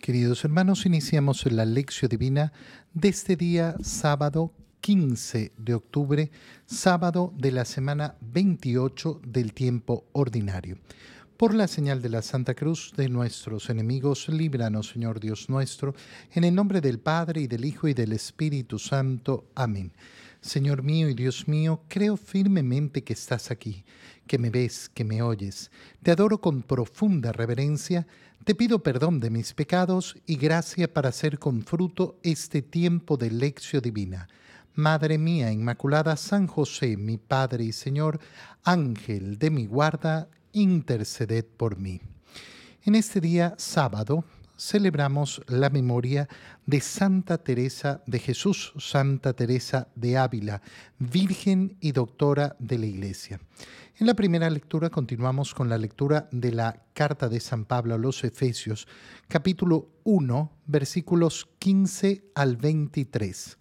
Queridos hermanos, iniciamos la lección divina de este día sábado 15 de octubre, sábado de la semana 28 del tiempo ordinario. Por la señal de la Santa Cruz de nuestros enemigos, líbranos, Señor Dios nuestro, en el nombre del Padre y del Hijo y del Espíritu Santo. Amén. Señor mío y Dios mío, creo firmemente que estás aquí, que me ves, que me oyes. Te adoro con profunda reverencia te pido perdón de mis pecados y gracia para hacer con fruto este tiempo de lección divina. Madre mía Inmaculada, San José, mi Padre y Señor, Ángel de mi guarda, interceded por mí. En este día sábado celebramos la memoria de Santa Teresa de Jesús, Santa Teresa de Ávila, Virgen y Doctora de la Iglesia. En la primera lectura continuamos con la lectura de la carta de San Pablo a los Efesios, capítulo 1, versículos 15 al 23.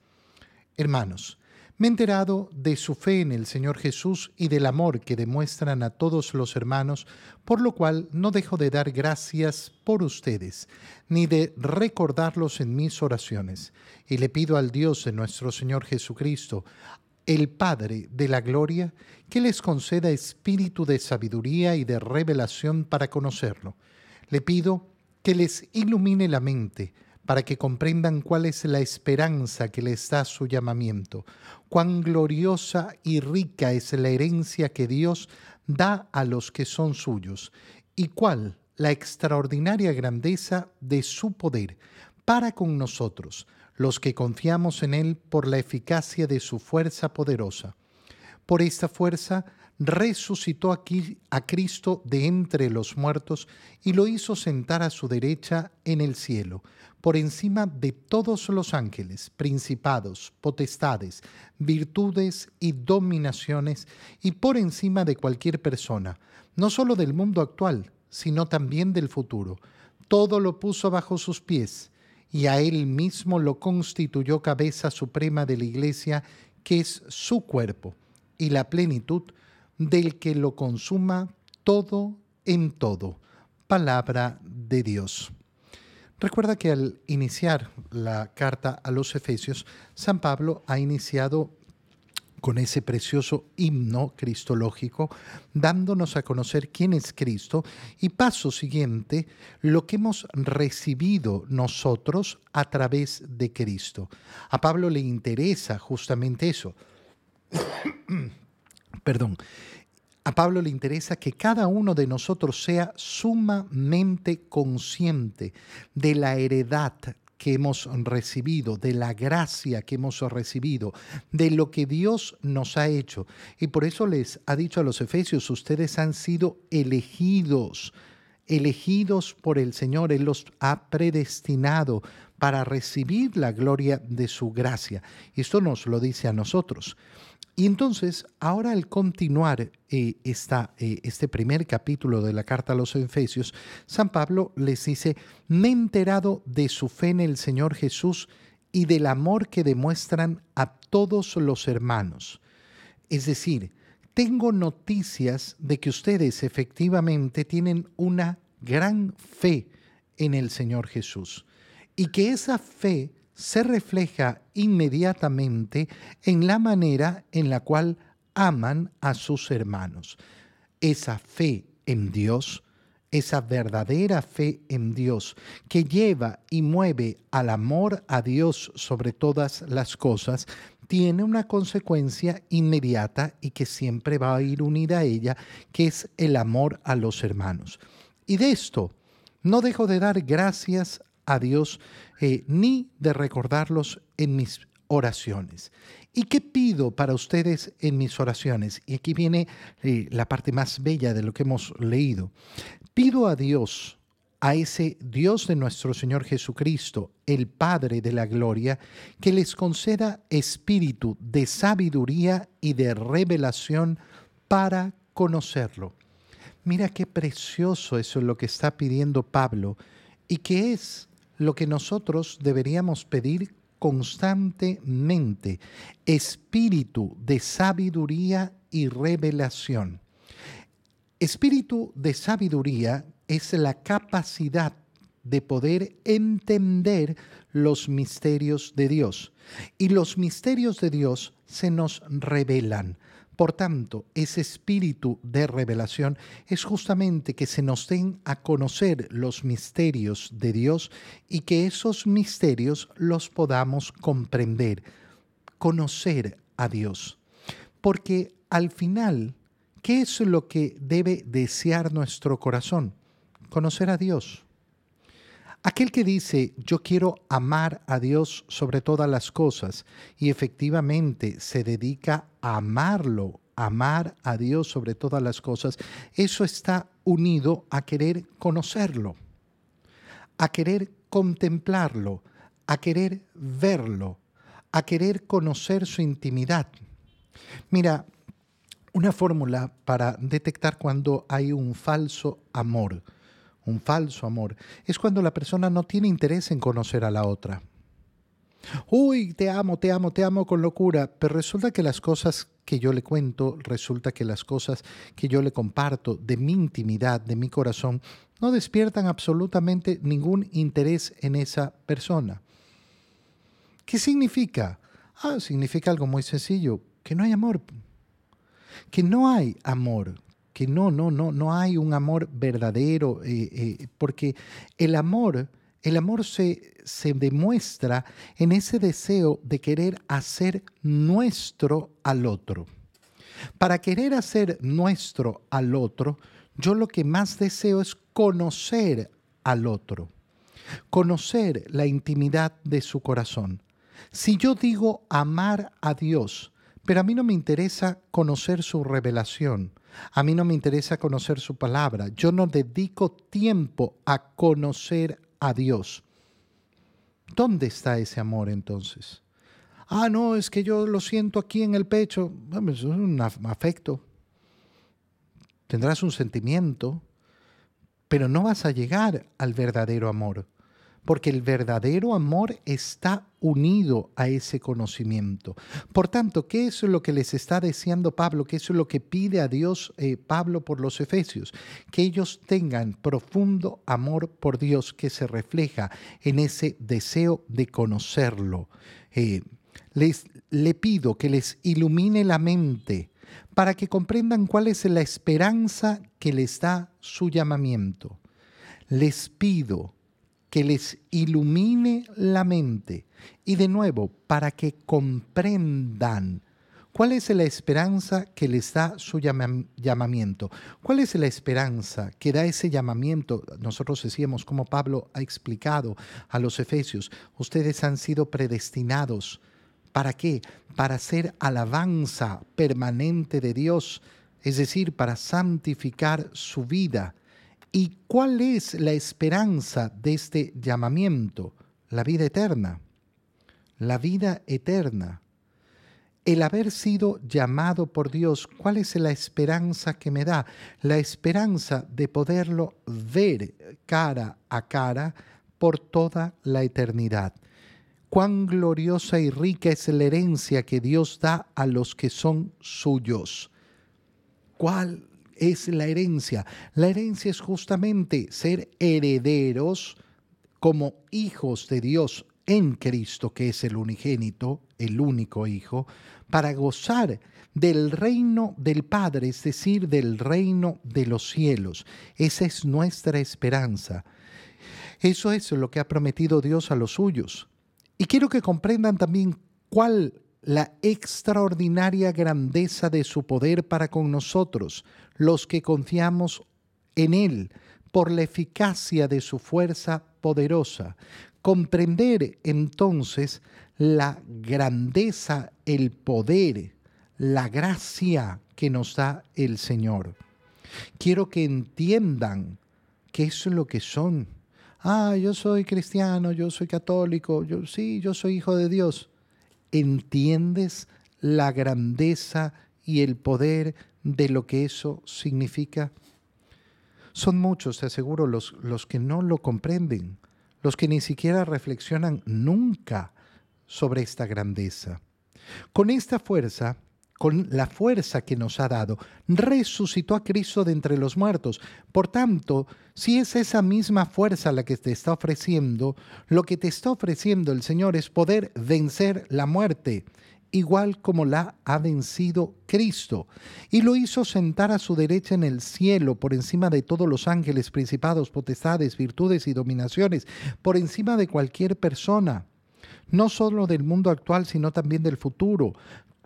Hermanos, me he enterado de su fe en el Señor Jesús y del amor que demuestran a todos los hermanos, por lo cual no dejo de dar gracias por ustedes, ni de recordarlos en mis oraciones. Y le pido al Dios de nuestro Señor Jesucristo, el Padre de la Gloria, que les conceda espíritu de sabiduría y de revelación para conocerlo. Le pido que les ilumine la mente, para que comprendan cuál es la esperanza que les da su llamamiento, cuán gloriosa y rica es la herencia que Dios da a los que son suyos, y cuál la extraordinaria grandeza de su poder para con nosotros, los que confiamos en Él por la eficacia de su fuerza poderosa. Por esta fuerza resucitó aquí a Cristo de entre los muertos y lo hizo sentar a su derecha en el cielo, por encima de todos los ángeles, principados, potestades, virtudes y dominaciones, y por encima de cualquier persona, no solo del mundo actual, sino también del futuro. Todo lo puso bajo sus pies y a él mismo lo constituyó cabeza suprema de la iglesia, que es su cuerpo, y la plenitud del que lo consuma todo en todo. Palabra de Dios. Recuerda que al iniciar la carta a los Efesios, San Pablo ha iniciado con ese precioso himno cristológico, dándonos a conocer quién es Cristo y paso siguiente, lo que hemos recibido nosotros a través de Cristo. A Pablo le interesa justamente eso. Perdón. A Pablo le interesa que cada uno de nosotros sea sumamente consciente de la heredad que hemos recibido, de la gracia que hemos recibido, de lo que Dios nos ha hecho. Y por eso les ha dicho a los efesios, ustedes han sido elegidos, elegidos por el Señor, Él los ha predestinado para recibir la gloria de su gracia. Esto nos lo dice a nosotros. Y entonces, ahora al continuar eh, eh, este primer capítulo de la carta a los Efesios, San Pablo les dice, me he enterado de su fe en el Señor Jesús y del amor que demuestran a todos los hermanos. Es decir, tengo noticias de que ustedes efectivamente tienen una gran fe en el Señor Jesús y que esa fe se refleja inmediatamente en la manera en la cual aman a sus hermanos. Esa fe en Dios, esa verdadera fe en Dios que lleva y mueve al amor a Dios sobre todas las cosas, tiene una consecuencia inmediata y que siempre va a ir unida a ella, que es el amor a los hermanos. Y de esto no dejo de dar gracias a Dios eh, ni de recordarlos en mis oraciones. ¿Y qué pido para ustedes en mis oraciones? Y aquí viene eh, la parte más bella de lo que hemos leído. Pido a Dios, a ese Dios de nuestro Señor Jesucristo, el Padre de la Gloria, que les conceda espíritu de sabiduría y de revelación para conocerlo. Mira qué precioso eso es lo que está pidiendo Pablo y que es lo que nosotros deberíamos pedir constantemente, espíritu de sabiduría y revelación. Espíritu de sabiduría es la capacidad de poder entender los misterios de Dios. Y los misterios de Dios se nos revelan. Por tanto, ese espíritu de revelación es justamente que se nos den a conocer los misterios de Dios y que esos misterios los podamos comprender, conocer a Dios. Porque al final, ¿qué es lo que debe desear nuestro corazón? Conocer a Dios. Aquel que dice, yo quiero amar a Dios sobre todas las cosas y efectivamente se dedica a amarlo, amar a Dios sobre todas las cosas, eso está unido a querer conocerlo, a querer contemplarlo, a querer verlo, a querer conocer su intimidad. Mira, una fórmula para detectar cuando hay un falso amor un falso amor, es cuando la persona no tiene interés en conocer a la otra. Uy, te amo, te amo, te amo con locura, pero resulta que las cosas que yo le cuento, resulta que las cosas que yo le comparto de mi intimidad, de mi corazón, no despiertan absolutamente ningún interés en esa persona. ¿Qué significa? Ah, significa algo muy sencillo, que no hay amor. Que no hay amor que no, no, no, no hay un amor verdadero, eh, eh, porque el amor, el amor se, se demuestra en ese deseo de querer hacer nuestro al otro. Para querer hacer nuestro al otro, yo lo que más deseo es conocer al otro, conocer la intimidad de su corazón. Si yo digo amar a Dios, pero a mí no me interesa conocer su revelación, a mí no me interesa conocer su palabra. Yo no dedico tiempo a conocer a Dios. ¿Dónde está ese amor entonces? Ah, no, es que yo lo siento aquí en el pecho. es un afecto. Tendrás un sentimiento, pero no vas a llegar al verdadero amor porque el verdadero amor está unido a ese conocimiento. Por tanto, ¿qué es lo que les está deseando Pablo? ¿Qué es lo que pide a Dios eh, Pablo por los Efesios? Que ellos tengan profundo amor por Dios que se refleja en ese deseo de conocerlo. Eh, les, le pido que les ilumine la mente para que comprendan cuál es la esperanza que les da su llamamiento. Les pido que les ilumine la mente y de nuevo para que comprendan cuál es la esperanza que les da su llamamiento. ¿Cuál es la esperanza que da ese llamamiento? Nosotros decíamos, como Pablo ha explicado a los efesios, ustedes han sido predestinados. ¿Para qué? Para ser alabanza permanente de Dios, es decir, para santificar su vida ¿Y cuál es la esperanza de este llamamiento? La vida eterna. La vida eterna. El haber sido llamado por Dios, ¿cuál es la esperanza que me da? La esperanza de poderlo ver cara a cara por toda la eternidad. Cuán gloriosa y rica es la herencia que Dios da a los que son suyos. ¿Cuál es la herencia? La herencia es justamente ser herederos como hijos de Dios en Cristo, que es el unigénito, el único Hijo, para gozar del reino del Padre, es decir, del reino de los cielos. Esa es nuestra esperanza. Eso es lo que ha prometido Dios a los suyos. Y quiero que comprendan también cuál la extraordinaria grandeza de su poder para con nosotros, los que confiamos en Él, por la eficacia de su fuerza poderosa. Comprender entonces la grandeza, el poder, la gracia que nos da el Señor. Quiero que entiendan qué es lo que son. Ah, yo soy cristiano, yo soy católico, yo sí, yo soy hijo de Dios entiendes la grandeza y el poder de lo que eso significa? Son muchos, te aseguro, los, los que no lo comprenden, los que ni siquiera reflexionan nunca sobre esta grandeza. Con esta fuerza, con la fuerza que nos ha dado, resucitó a Cristo de entre los muertos. Por tanto, si es esa misma fuerza la que te está ofreciendo, lo que te está ofreciendo el Señor es poder vencer la muerte, igual como la ha vencido Cristo. Y lo hizo sentar a su derecha en el cielo, por encima de todos los ángeles, principados, potestades, virtudes y dominaciones, por encima de cualquier persona no solo del mundo actual, sino también del futuro,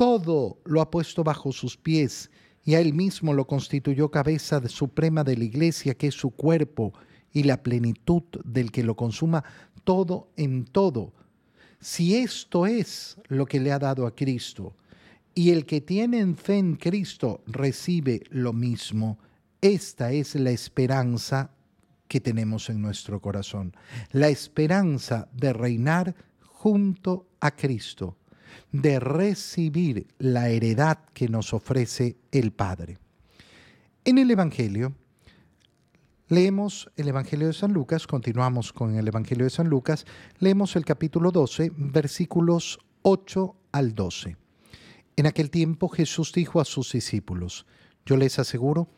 todo lo ha puesto bajo sus pies y a él mismo lo constituyó cabeza suprema de la iglesia, que es su cuerpo y la plenitud del que lo consuma todo en todo. Si esto es lo que le ha dado a Cristo, y el que tiene fe en Cristo recibe lo mismo, esta es la esperanza que tenemos en nuestro corazón, la esperanza de reinar junto a Cristo de recibir la heredad que nos ofrece el Padre. En el Evangelio, leemos el Evangelio de San Lucas, continuamos con el Evangelio de San Lucas, leemos el capítulo 12, versículos 8 al 12. En aquel tiempo Jesús dijo a sus discípulos, yo les aseguro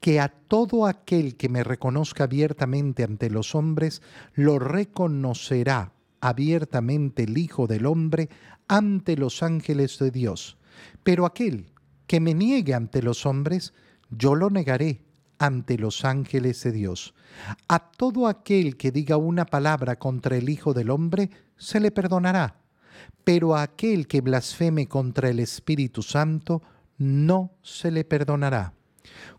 que a todo aquel que me reconozca abiertamente ante los hombres, lo reconocerá abiertamente el Hijo del Hombre ante los ángeles de Dios. Pero aquel que me niegue ante los hombres, yo lo negaré ante los ángeles de Dios. A todo aquel que diga una palabra contra el Hijo del Hombre, se le perdonará. Pero a aquel que blasfeme contra el Espíritu Santo, no se le perdonará.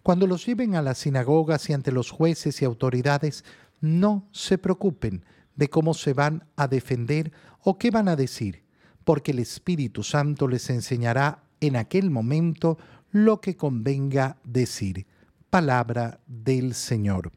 Cuando los lleven a las sinagogas y ante los jueces y autoridades, no se preocupen de cómo se van a defender o qué van a decir porque el Espíritu Santo les enseñará en aquel momento lo que convenga decir. Palabra del Señor.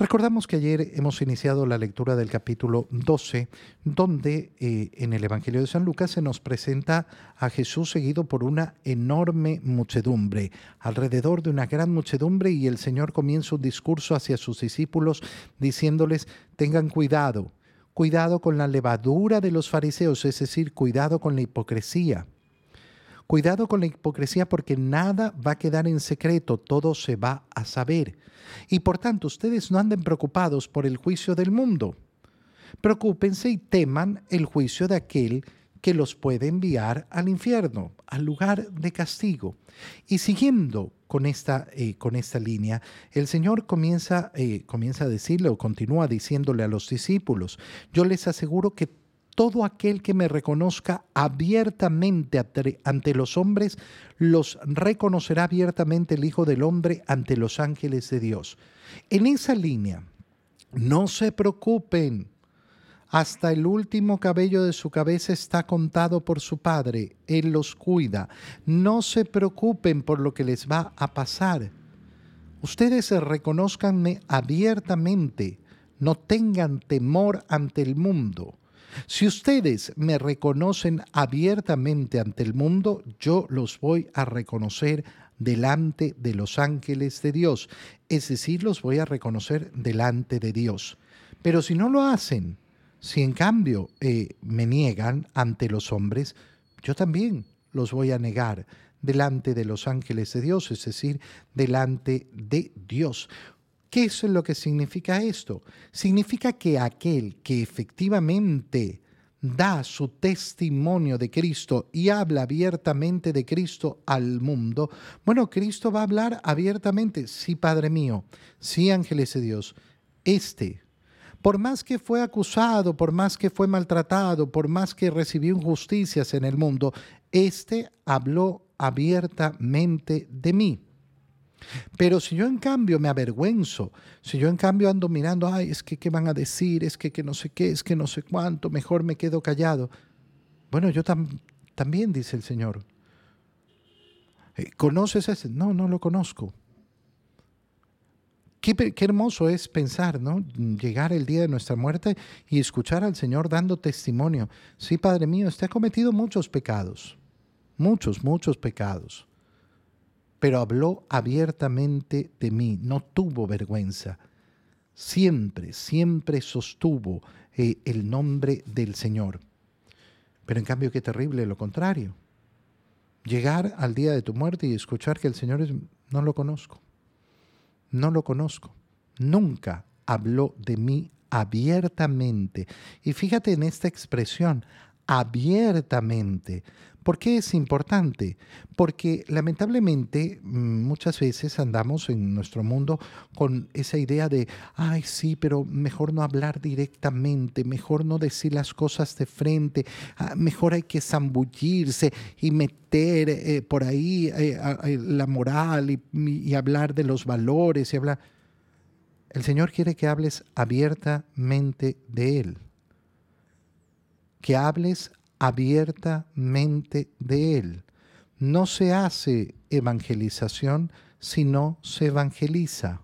Recordamos que ayer hemos iniciado la lectura del capítulo 12, donde eh, en el Evangelio de San Lucas se nos presenta a Jesús seguido por una enorme muchedumbre, alrededor de una gran muchedumbre, y el Señor comienza un discurso hacia sus discípulos diciéndoles, tengan cuidado, Cuidado con la levadura de los fariseos, es decir, cuidado con la hipocresía. Cuidado con la hipocresía porque nada va a quedar en secreto, todo se va a saber. Y por tanto, ustedes no anden preocupados por el juicio del mundo. Preocúpense y teman el juicio de aquel que los puede enviar al infierno, al lugar de castigo. Y siguiendo con esta, eh, con esta línea, el Señor comienza, eh, comienza a decirle o continúa diciéndole a los discípulos, yo les aseguro que todo aquel que me reconozca abiertamente ante los hombres, los reconocerá abiertamente el Hijo del Hombre ante los ángeles de Dios. En esa línea, no se preocupen hasta el último cabello de su cabeza está contado por su Padre. Él los cuida. No se preocupen por lo que les va a pasar. Ustedes reconozcanme abiertamente. No tengan temor ante el mundo. Si ustedes me reconocen abiertamente ante el mundo, yo los voy a reconocer delante de los ángeles de Dios. Es decir, los voy a reconocer delante de Dios. Pero si no lo hacen, si en cambio eh, me niegan ante los hombres, yo también los voy a negar delante de los ángeles de Dios, es decir, delante de Dios. ¿Qué es lo que significa esto? Significa que aquel que efectivamente da su testimonio de Cristo y habla abiertamente de Cristo al mundo, bueno, Cristo va a hablar abiertamente, sí, Padre mío, sí, ángeles de Dios, este por más que fue acusado, por más que fue maltratado, por más que recibió injusticias en el mundo, éste habló abiertamente de mí. Pero si yo en cambio me avergüenzo, si yo en cambio ando mirando, ay, es que qué van a decir, es que, que no sé qué, es que no sé cuánto, mejor me quedo callado. Bueno, yo también, dice el Señor. Eh, ¿Conoces ese? No, no lo conozco. Qué, hermoso es pensar, ¿no? Llegar el día de nuestra muerte y escuchar al Señor dando testimonio. Sí, Padre mío, usted ha cometido muchos pecados, muchos, muchos pecados, pero habló abiertamente de mí, no tuvo vergüenza. Siempre, siempre sostuvo eh, el nombre del Señor. Pero en cambio, qué terrible lo contrario. llegar al día de tu muerte y escuchar que el Señor es, no lo conozco, no lo conozco, nunca habló de mí abiertamente. Y fíjate en esta expresión, abiertamente. ¿Por qué es importante? Porque lamentablemente mm, muchas veces andamos en nuestro mundo con esa idea de, ay sí, pero mejor no hablar directamente, mejor no decir las cosas de frente, ah, mejor hay que zambullirse y meter eh, por ahí eh, la moral y, hablar de los valores y hablar... El Señor quiere que hables abiertamente de Él, que hables abiertamente de Él. No se hace evangelización si no se evangeliza.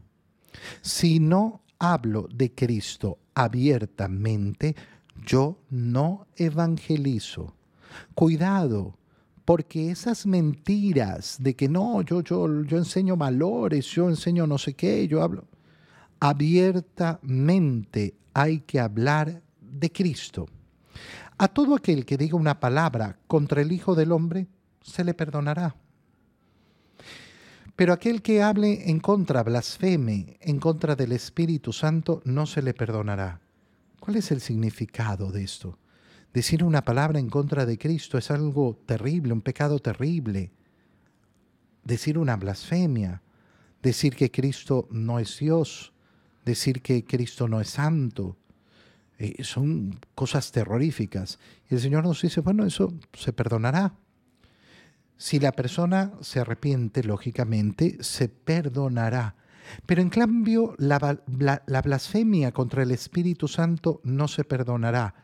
Si no hablo de Cristo abiertamente, yo no evangelizo. Cuidado, porque esas mentiras de que no, yo, yo, yo enseño valores, yo enseño no sé qué, yo hablo abiertamente hay que hablar de Cristo. A todo aquel que diga una palabra contra el Hijo del Hombre, se le perdonará. Pero aquel que hable en contra, blasfeme, en contra del Espíritu Santo, no se le perdonará. ¿Cuál es el significado de esto? Decir una palabra en contra de Cristo es algo terrible, un pecado terrible. Decir una blasfemia, decir que Cristo no es Dios, decir que Cristo no es santo. Eh, son cosas terroríficas. Y el Señor nos dice, bueno, eso se perdonará. Si la persona se arrepiente, lógicamente, se perdonará. Pero en cambio, la, la, blasfemia contra el Espíritu Santo no se perdonará.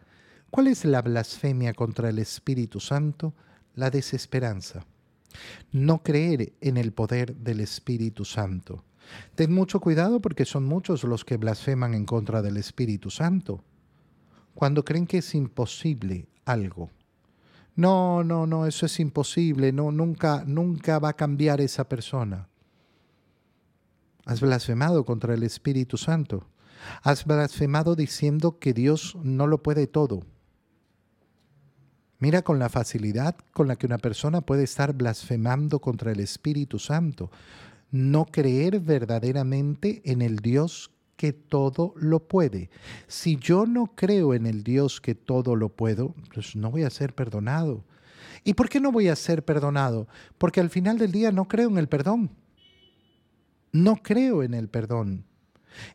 ¿Cuál es la blasfemia contra el Espíritu Santo? La desesperanza. No creer en el poder del Espíritu Santo. Ten mucho cuidado porque son muchos los que blasfeman en contra del Espíritu Santo. Cuando creen que es imposible algo. No, no, no, eso es imposible, no, nunca, nunca va a cambiar esa persona. Has blasfemado contra el Espíritu Santo. Has blasfemado diciendo que Dios no lo puede todo. Mira con la facilidad con la que una persona puede estar blasfemando contra el Espíritu Santo no creer verdaderamente en el Dios que todo lo puede. Si yo no creo en el Dios que todo lo puedo, pues no voy a ser perdonado. ¿Y por qué no voy a ser perdonado? Porque al final del día no creo en el perdón. No creo en el perdón.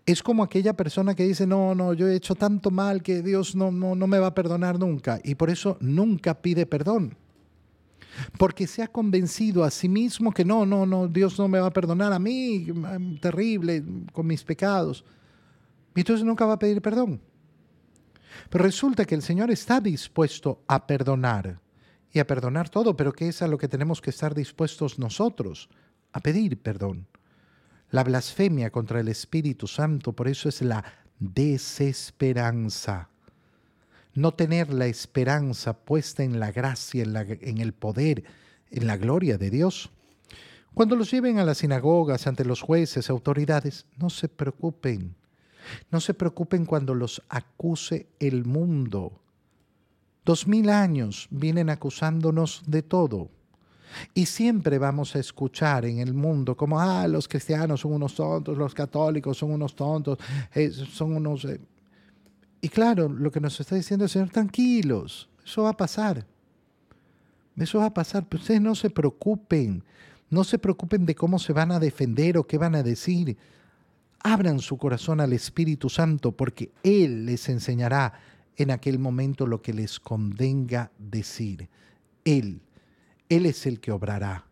Es como aquella persona que dice, no, no, yo he hecho tanto mal que Dios no, no, no me va a perdonar nunca. Y por eso nunca pide perdón porque se ha convencido a sí mismo que no, no, no, Dios no me va a perdonar a mí, terrible, con mis pecados. Y entonces nunca va a pedir perdón. Pero resulta que el Señor está dispuesto a perdonar y a perdonar todo, pero que es a lo que tenemos que estar dispuestos nosotros, a pedir perdón. La blasfemia contra el Espíritu Santo, por eso es la desesperanza no tener la esperanza puesta en la gracia, en, el poder, en la gloria de Dios. Cuando los lleven a las sinagogas ante los jueces, autoridades, no se preocupen. No se preocupen cuando los acuse el mundo. Dos mil años vienen acusándonos de todo. Y siempre vamos a escuchar en el mundo como, ah, los cristianos son unos tontos, los católicos son unos tontos, eh, son unos... Eh, y claro, lo que nos está diciendo el Señor, tranquilos, eso va a pasar. Eso va a pasar, pero ustedes no se preocupen, no se preocupen de cómo se van a defender o qué van a decir. Abran su corazón al Espíritu Santo porque Él les enseñará en aquel momento lo que les convenga decir. Él, Él es el que obrará.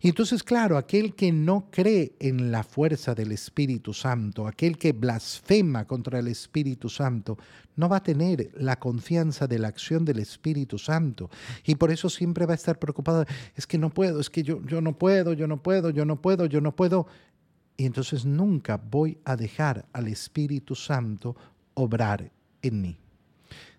Y entonces, claro, aquel que no cree en la fuerza del Espíritu Santo, aquel que blasfema contra el Espíritu Santo, no va a tener la confianza de la acción del Espíritu Santo. Y por eso siempre va a estar preocupado, es que no puedo, es que yo, yo no puedo, yo no puedo, yo no puedo, yo no puedo. Y entonces nunca voy a dejar al Espíritu Santo obrar en mí.